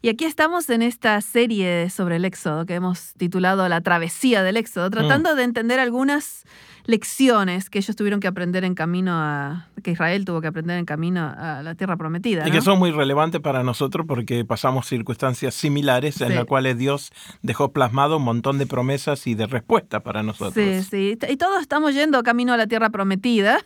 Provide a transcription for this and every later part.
Y aquí estamos en esta serie sobre el Éxodo que hemos titulado La travesía del Éxodo, tratando de entender algunas lecciones que ellos tuvieron que aprender en camino a, que Israel tuvo que aprender en camino a la tierra prometida. Y que son muy relevantes para nosotros porque pasamos circunstancias similares en las cuales Dios dejó plasmado un montón de promesas y de respuestas para nosotros. Sí, sí. Y todos estamos yendo camino a la tierra prometida.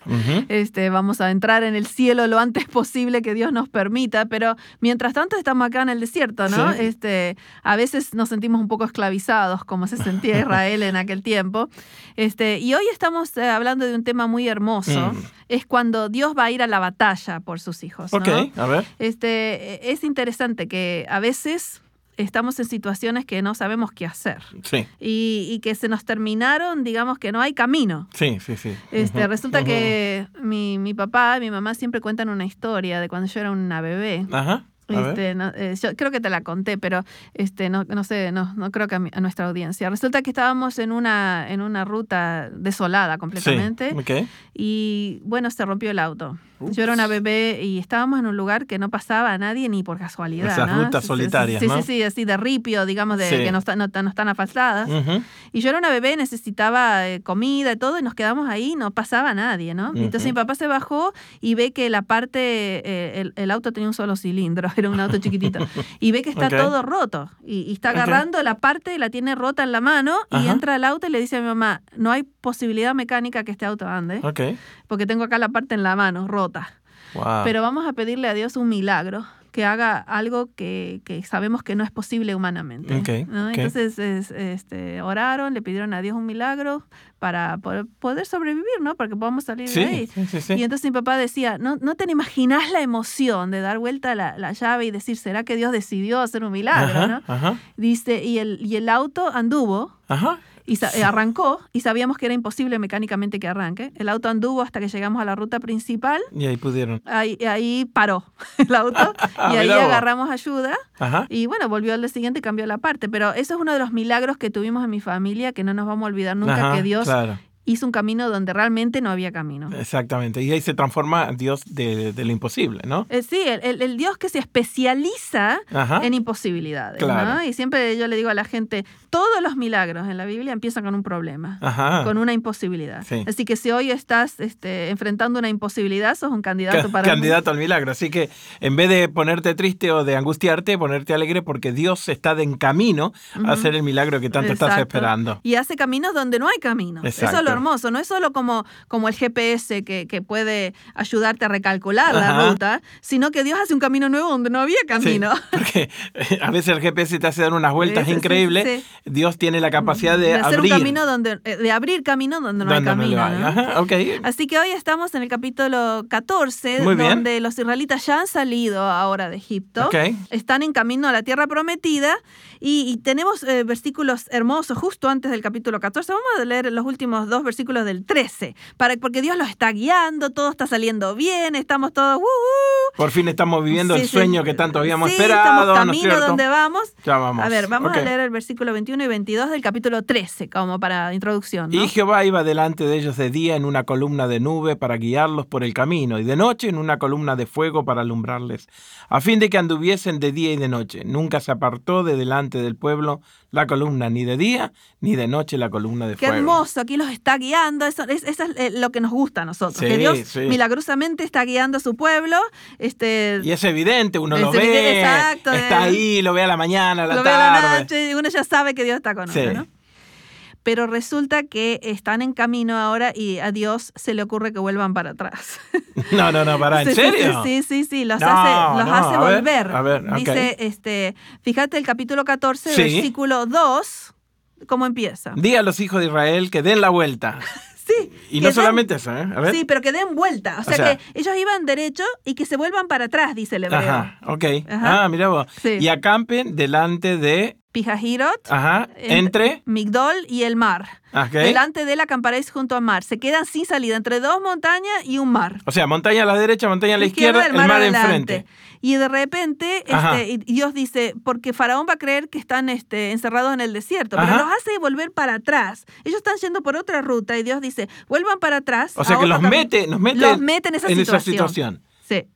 este, vamos a entrar en el cielo lo antes posible que Dios nos permita, pero mientras tanto estamos acá en el desierto, ¿no? Este, a veces nos sentimos un poco esclavizados, como se sentía Israel en aquel tiempo. Este, y hoy estamos estamos eh, hablando de un tema muy hermoso. Mm. Es cuando Dios va a ir a la batalla por sus hijos. Ok, a ver. Este, es interesante que a veces estamos en situaciones que no sabemos qué hacer. Sí. Y, que se nos terminaron, digamos que no hay camino. Sí, sí, sí. Este, Resulta que mi, mi papá y mi mamá siempre cuentan una historia de cuando yo era una bebé. Ajá. Este, eh, yo creo que te la conté, pero este, no, no sé, no, no creo que a, nuestra audiencia. Resulta que estábamos en una, en una ruta desolada completamente. Y bueno, se rompió el auto. Yo era una bebé y estábamos en un lugar que no pasaba a nadie ni por casualidad. Esas rutas solitarias. Sí, sí, sí, así de ripio, digamos, de que no, están no, están asfaltadas. Y yo era una bebé, necesitaba eh, comida y todo, y nos quedamos ahí, no pasaba a nadie, ¿no? Entonces mi papá se bajó y ve que la parte, eh, el, auto tenía un solo cilindro, era un auto chiquitito, y ve que está todo roto. Y, está agarrando la parte, la tiene rota en la mano, y entra al auto y le dice a mi mamá, no hay posibilidad mecánica que este auto ande. Porque tengo acá la parte en la mano, rota. Pero vamos a pedirle a Dios un milagro, que haga algo que, sabemos que no es posible humanamente. Entonces este, oraron, le pidieron a Dios un milagro para poder, sobrevivir, ¿no? Para que podamos salir de ahí. y entonces mi papá decía, no, no te imaginas la emoción de dar vuelta la, la llave y decir, ¿será que Dios decidió hacer un milagro? Dice, y el, y el auto anduvo. Ajá y eh, arrancó y sabíamos que era imposible mecánicamente que arranque. El auto anduvo hasta que llegamos a la ruta principal. Y ahí pudieron. Ahí, ahí paró el auto y ahí agarramos ayuda. Y bueno, volvió al día siguiente y cambió la parte. Pero eso es uno de los milagros que tuvimos en mi familia que no nos vamos a olvidar nunca, que Dios hizo un camino donde realmente no había camino. Exactamente, y ahí se transforma Dios de, lo imposible, ¿no? Eh, sí, el, Dios que se especializa en imposibilidades. ¿no? Y siempre yo le digo a la gente, todos los milagros en la Biblia empiezan con un problema, con una imposibilidad. Así que si hoy estás este, enfrentando una imposibilidad, sos un candidato para... Candidato al milagro, así que en vez de ponerte triste o de angustiarte, ponerte alegre porque Dios está en camino a hacer el milagro que tanto estás esperando. Y hace caminos donde no hay camino. Eso hermoso. No es solo como, como el GPS que, que puede ayudarte a recalcular la ruta, sino que Dios hace un camino nuevo donde no había camino. porque eh, a veces el GPS te hace dar unas vueltas increíbles. Dios tiene la capacidad de, hacer abrir. Un camino donde, eh, de abrir camino donde no hay camino. Así que hoy estamos en el capítulo 14, donde los israelitas ya han salido ahora de Egipto. Están en camino a la tierra prometida y, tenemos eh, versículos hermosos justo antes del capítulo 14. Vamos a leer los últimos dos versículos del 13, para, porque Dios los está guiando, todo está saliendo bien, estamos todos... Por fin estamos viviendo el sueño que tanto habíamos sí, esperado. Estamos camino donde vamos. Ya vamos. A ver, vamos a leer el versículo 21 y 22 del capítulo 13, como para introducción. Y Jehová iba delante de ellos de día en una columna de nube para guiarlos por el camino, y de noche en una columna de fuego para alumbrarles, a fin de que anduviesen de día y de noche. Nunca se apartó de delante del pueblo la columna ni de día ni de noche la columna de fuego. Qué hermoso, aquí los está guiando, eso, es, es eh, lo que nos gusta a nosotros, que Dios milagrosamente está guiando a su pueblo. Este, y es evidente, uno lo ve, está eh. ahí, lo ve a la mañana, a la lo tarde. Ve a la noche, uno ya sabe que Dios está con nosotros, ¿no? pero resulta que están en camino ahora y a Dios se le ocurre que vuelvan para atrás. No, no, no, para, ¿en serio? Sí, sí, sí, los hace, los hace volver. a ver, Dice, este, fíjate el capítulo 14, versículo 2, ¿cómo empieza? Di a los hijos de Israel que den la vuelta. Sí. Y no solamente eso, ¿eh? A ver. Sí, pero que den vuelta. O sea, que ellos iban derecho y que se vuelvan para atrás, dice el hebreo. Ajá, ok. Ah, mira vos. Y acampen delante de Pijahirot, Ajá. Entre. Migdol y el mar. Okay. Delante de él acamparéis junto al mar. Se quedan sin salida entre dos montañas y un mar. O sea, montaña a la derecha, montaña a la izquierda, el mar, enfrente. Y de repente este, Dios dice, porque Faraón va a creer que están este, encerrados en el desierto, pero los hace volver para atrás. Ellos están yendo por otra ruta y Dios dice, vuelvan para atrás. O sea que los mete, los mete en, esa, en situación. esa situación. Sí.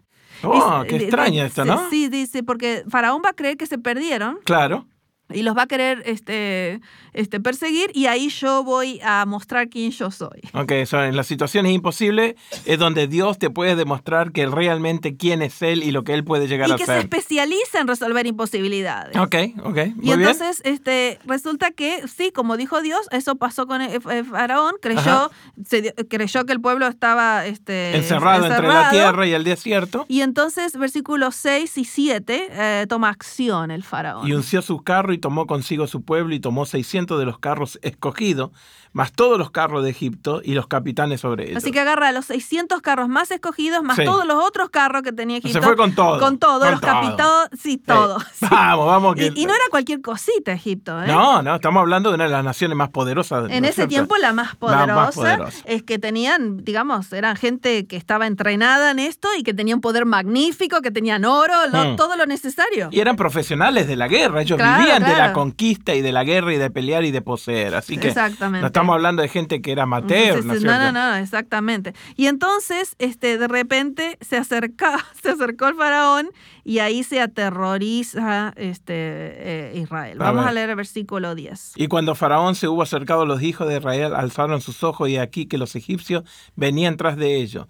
Oh, qué extraña esto, ¿no? Sí, dice, porque Faraón va a creer que se perdieron. Claro y los va a querer este, este, perseguir y ahí yo voy a mostrar quién yo soy. Ok, so en las situaciones imposibles es donde Dios te puede demostrar que realmente quién es Él y lo que Él puede llegar a ser. Y que se especializa en resolver imposibilidades. Ok, ok. y entonces este, resulta que, sí, como dijo Dios, eso pasó con el, Faraón, creyó, se, creyó que el pueblo estaba este, encerrado, entre la tierra y el desierto. Y entonces, versículos 6 y 7, eh, toma acción el Faraón. Y unció su carro y tomó consigo su pueblo y tomó 600 de los carros escogidos, más todos los carros de Egipto y los capitanes sobre ellos. Así que agarra los 600 carros más escogidos, más todos los otros carros que tenía Egipto. Se fue con todo. Con todos los capitanes, sí, todo. Vamos, vamos. Y, no era cualquier cosita Egipto. ¿eh? No, no, estamos hablando de una de las naciones más poderosas. En ese tiempo la más poderosa, es que tenían, digamos, eran gente que estaba entrenada en esto y que tenían poder magnífico, que tenían oro, hmm. todo lo necesario. Y eran profesionales de la guerra, ellos vivían de la conquista y de la guerra y de pelear y de poseer. Así que no estamos hablando de gente que era amateur. ¿no, no, no, exactamente. Y entonces, este, de repente se acerca, se acercó el faraón y ahí se aterroriza este, eh, Israel. Vamos a, leer el versículo 10. Y cuando faraón se hubo acercado, los hijos de Israel alzaron sus ojos y aquí que los egipcios venían tras de ellos.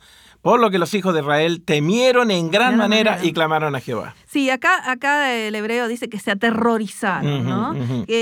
Por lo que los hijos de Israel temieron en gran, manera, y clamaron a Jehová. Sí, acá, acá el hebreo dice que se aterrorizaron, ¿no?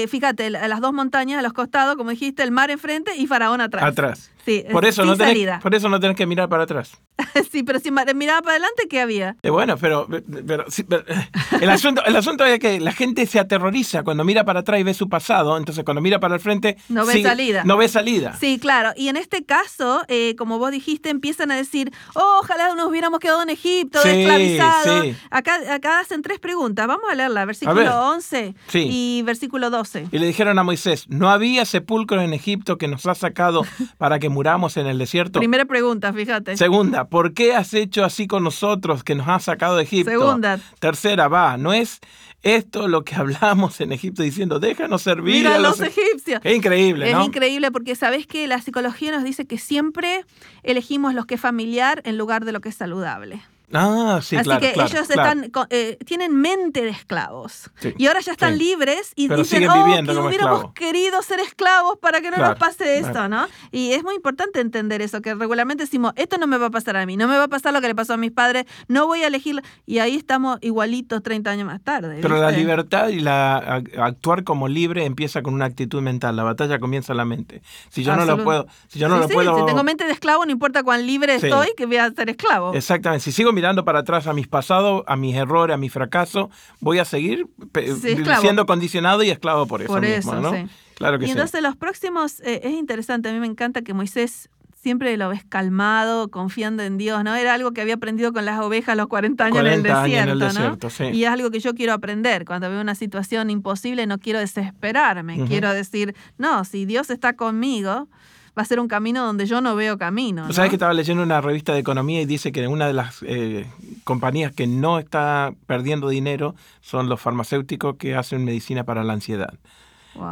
fíjate, las dos montañas a los costados, como dijiste, el mar enfrente y Faraón atrás. Atrás. Sí, por eso, no tenés, por eso no tenés que mirar para atrás. sí, pero si miraba para adelante, ¿qué había? Eh, bueno, pero, el, asunto, el asunto es que la gente se aterroriza cuando mira para atrás y ve su pasado, entonces cuando mira para el frente... No ve salida. No ve salida. Sí, claro. Y en este caso, eh, como vos dijiste, empiezan a decir, oh, ojalá nos hubiéramos quedado en Egipto, esclavizados. Acá, acá hacen tres preguntas. Vamos a leerla, versículo 11 y versículo 12. Y le dijeron a Moisés, ¿no había sepulcro en Egipto que nos ha sacado para que muramos en el desierto? Primera pregunta, fíjate. Segunda, ¿por qué has hecho así con nosotros que nos has sacado de Egipto? Segunda. Tercera, va, ¿no es esto lo que hablamos en Egipto diciendo, déjanos servir Mira a los, e-". egipcios? Es increíble, ¿no? Es increíble porque sabes que la psicología nos dice que siempre elegimos lo que es familiar en lugar de lo que es saludable. Ah, sí, Así que ellos Están, eh, tienen mente de esclavos. y ahora ya están libres y dicen, oh, que hubiéramos querido ser esclavos para que no nos pase esto, ¿no? Y es muy importante entender eso, que regularmente decimos, esto no me va a pasar a mí, no me va a pasar lo que le pasó a mis padres, no voy a elegir. Y ahí estamos igualitos 30 años más tarde. Pero la libertad y la actuar como libre empieza con una actitud mental. La batalla comienza en la mente. Si yo no lo puedo... Si yo no lo puedo... Si tengo mente de esclavo, no importa cuán libre estoy, que voy a ser esclavo. Exactamente. Si sigo mirando para atrás a mis pasados, a mis errores, a mi fracaso, voy a seguir siendo condicionado y esclavo por eso. Por mismo, ¿no? Claro que y entonces los próximos, eh, es interesante, a mí me encanta que Moisés siempre lo ves calmado, confiando en Dios, ¿no? Era algo que había aprendido con las ovejas los 40 años en el desierto, ¿no? Y es algo que yo quiero aprender. Cuando veo una situación imposible no quiero desesperarme, quiero decir, no, si Dios está conmigo, va a ser un camino donde yo no veo camino. ¿Sabes que estaba leyendo una revista de economía y dice que una de las eh, compañías que no está perdiendo dinero son los farmacéuticos que hacen medicina para la ansiedad?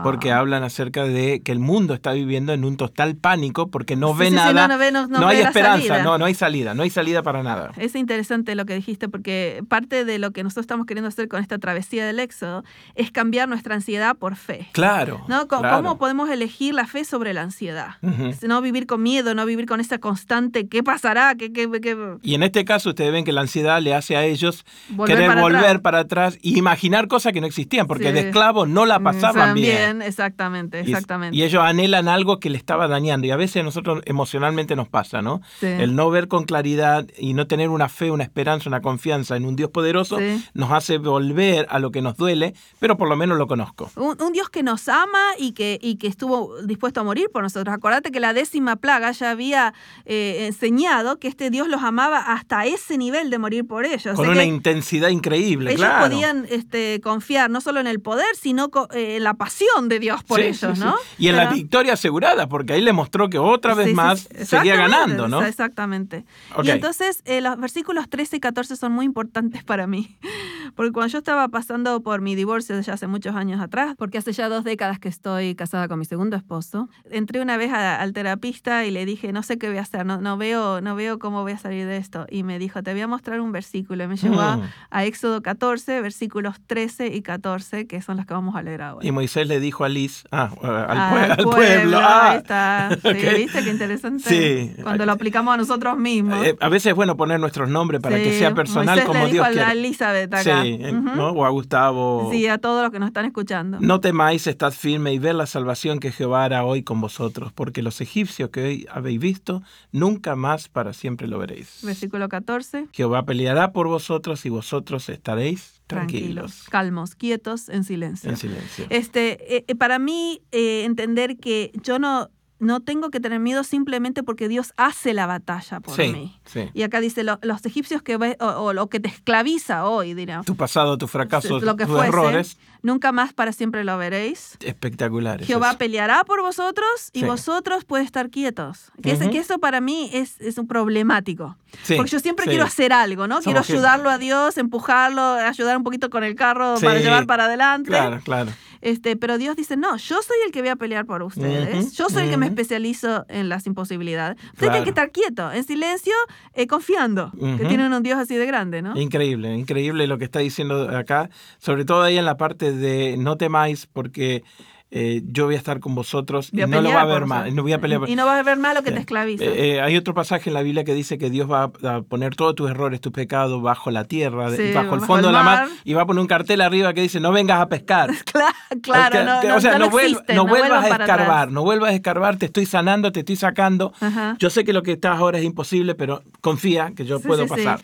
Porque hablan acerca de que el mundo está viviendo en un total pánico porque no ve nada, no, hay esperanza, no, no hay salida, no hay salida para nada. Es interesante lo que dijiste porque parte de lo que nosotros estamos queriendo hacer con esta travesía del éxodo es cambiar nuestra ansiedad por fe. Claro. ¿no? ¿Cómo podemos elegir la fe sobre la ansiedad? No vivir con miedo, no vivir con esa constante, ¿qué pasará? ¿Qué, qué, Y en este caso ustedes ven que la ansiedad le hace a ellos querer volver para atrás e imaginar cosas que no existían porque de esclavo no la pasaban bien. También, exactamente, exactamente. Y, ellos anhelan algo que le estaba dañando. Y a veces a nosotros emocionalmente nos pasa, ¿no? El no ver con claridad y no tener una fe, una esperanza, una confianza en un Dios poderoso nos hace volver a lo que nos duele, pero por lo menos lo conozco. Un, Dios que nos ama y que, y que estuvo dispuesto a morir por nosotros. Acordate que la décima plaga ya había eh, enseñado que este Dios los amaba hasta ese nivel de morir por ellos. Con una intensidad increíble, ellos podían este, confiar no solo en el poder, sino eh, en la pasión de Dios por ellos, ¿no? Y en la victoria asegurada, porque ahí le mostró que otra vez más seguía ganando, ¿no? Exactamente. Y entonces eh, los versículos 13 y 14 son muy importantes para mí, porque cuando yo estaba pasando por mi divorcio ya hace muchos años atrás, porque hace ya dos décadas que estoy casada con mi segundo esposo, entré una vez al terapista y le dije, no sé qué voy a hacer, no, no, veo, no veo cómo voy a salir de esto. Y me dijo, te voy a mostrar un versículo. Y me llevó a, mm. Éxodo 14, versículos 13 y 14, que son los que vamos a leer ahora. Y Moisés le dijo a Liz, ah, al, pueblo. Ahí está. ¿Viste qué interesante? Sí. Cuando lo aplicamos a nosotros mismos. Eh, a veces es bueno poner nuestros nombres para que sea personal como le Dios dijo a Elizabeth acá. Sí, ¿no? o a Gustavo. Sí, a todos los que nos están escuchando. No temáis, estad firme y ver la salvación que Jehová hará hoy con vosotros, porque los egipcios que hoy habéis visto, nunca más para siempre lo veréis. Versículo 14. Jehová peleará por vosotros y vosotros estaréis tranquilos. calmos, quietos, en silencio. En silencio. Este, eh, eh, para mí, eh, entender que yo no no tengo que tener miedo simplemente porque Dios hace la batalla por mí. Y acá dice, los egipcios que ves, o, lo que te esclaviza hoy, dirá. Tu pasado, tu fracaso, tus errores. Nunca más para siempre lo veréis. Espectacular. Jehová peleará por vosotros y vosotros pueden estar quietos. Que, que eso para mí es, es un problemático. Porque yo siempre quiero hacer algo, ¿no? quiero ayudarlo a Dios, empujarlo, ayudar un poquito con el carro para llevar para adelante. Claro, claro. Este, pero Dios dice, no, yo soy el que voy a pelear por ustedes. yo soy el que me especializo en las imposibilidades. Usted tiene que estar quieto, en silencio, eh, confiando que tienen un Dios así de grande, ¿no? Increíble, increíble lo que está diciendo acá. Sobre todo ahí en la parte de no temáis porque eh, yo voy a estar con vosotros y no lo va a ver mal. No voy a pelear. Y no va a ver mal lo que te esclaviza. Eh, eh, hay otro pasaje en la Biblia que dice que Dios va a poner todos tus errores, tus pecados bajo la tierra, bajo el fondo de la mar, y va a poner un cartel arriba que dice no vengas a pescar. claro, no, o sea, no, vuelvas a escarbar, no vuelvas a escarbar, te estoy sanando, te estoy sacando. Yo sé que lo que estás ahora es imposible, pero confía que yo puedo pasar.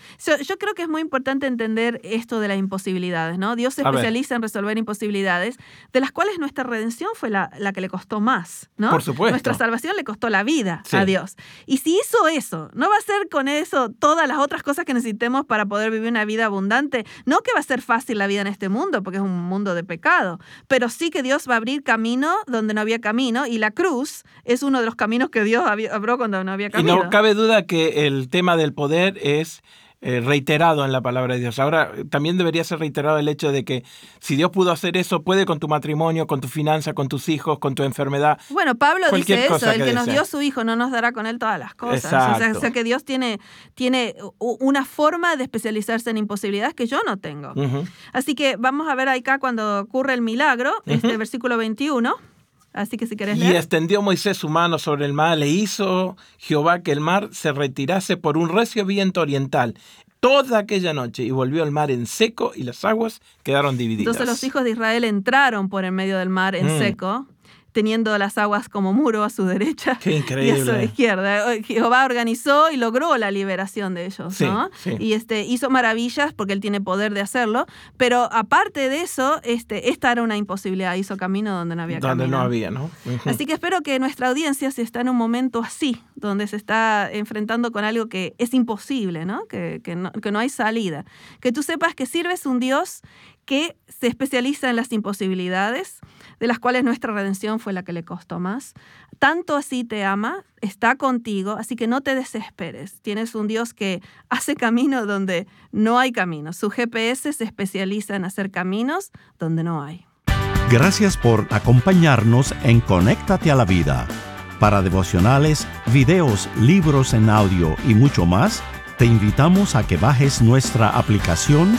yo creo que es muy importante entender esto de las imposibilidades, ¿no? Dios se especializa en resolver imposibilidades, de las cuales nuestra redención fue la, que le costó más, ¿no? Por supuesto. Nuestra salvación le costó la vida a Dios. Y si hizo eso, ¿no va a ser con eso todas las otras cosas que necesitemos para poder vivir una vida abundante? No que va a ser fácil la vida en este mundo, porque es un mundo de pecado, pero sí que Dios va a abrir camino donde no había camino y la cruz es uno de los caminos que Dios abrió cuando no había camino. Y no cabe duda que el tema del poder es eh, reiterado en la palabra de Dios. Ahora, también debería ser reiterado el hecho de que si Dios pudo hacer eso, puede con tu matrimonio, con tu finanza, con tus hijos, con tu enfermedad. Bueno, Pablo dice eso, el que, nos dio su hijo no nos dará con él todas las cosas. O sea, que Dios tiene, tiene una forma de especializarse en imposibilidades que yo no tengo. Así que vamos a ver acá cuando ocurre el milagro, este versículo 21. Así que si querés Y extendió Moisés su mano sobre el mar, le hizo Jehová que el mar se retirase por un recio viento oriental toda aquella noche y volvió el mar en seco y las aguas quedaron divididas. Entonces los hijos de Israel entraron por el medio del mar en mm. seco teniendo las aguas como muro a su derecha y a su izquierda. Jehová organizó y logró la liberación de ellos, ¿no? Y este, hizo maravillas porque él tiene poder de hacerlo, pero aparte de eso, este, esta era una imposibilidad, hizo camino donde no había donde no había, ¿no? Así que espero que nuestra audiencia, si está en un momento así, donde se está enfrentando con algo que es imposible, ¿no? Que, que no, que no hay salida, que tú sepas que sirves un Dios que se especializa en las imposibilidades, de las cuales nuestra redención fue la que le costó más. Tanto así te ama, está contigo, así que no te desesperes. Tienes un Dios que hace camino donde no hay camino. Su GPS se especializa en hacer caminos donde no hay. Gracias por acompañarnos en Conéctate a la Vida. Para devocionales, videos, libros en audio y mucho más, te invitamos a que bajes nuestra aplicación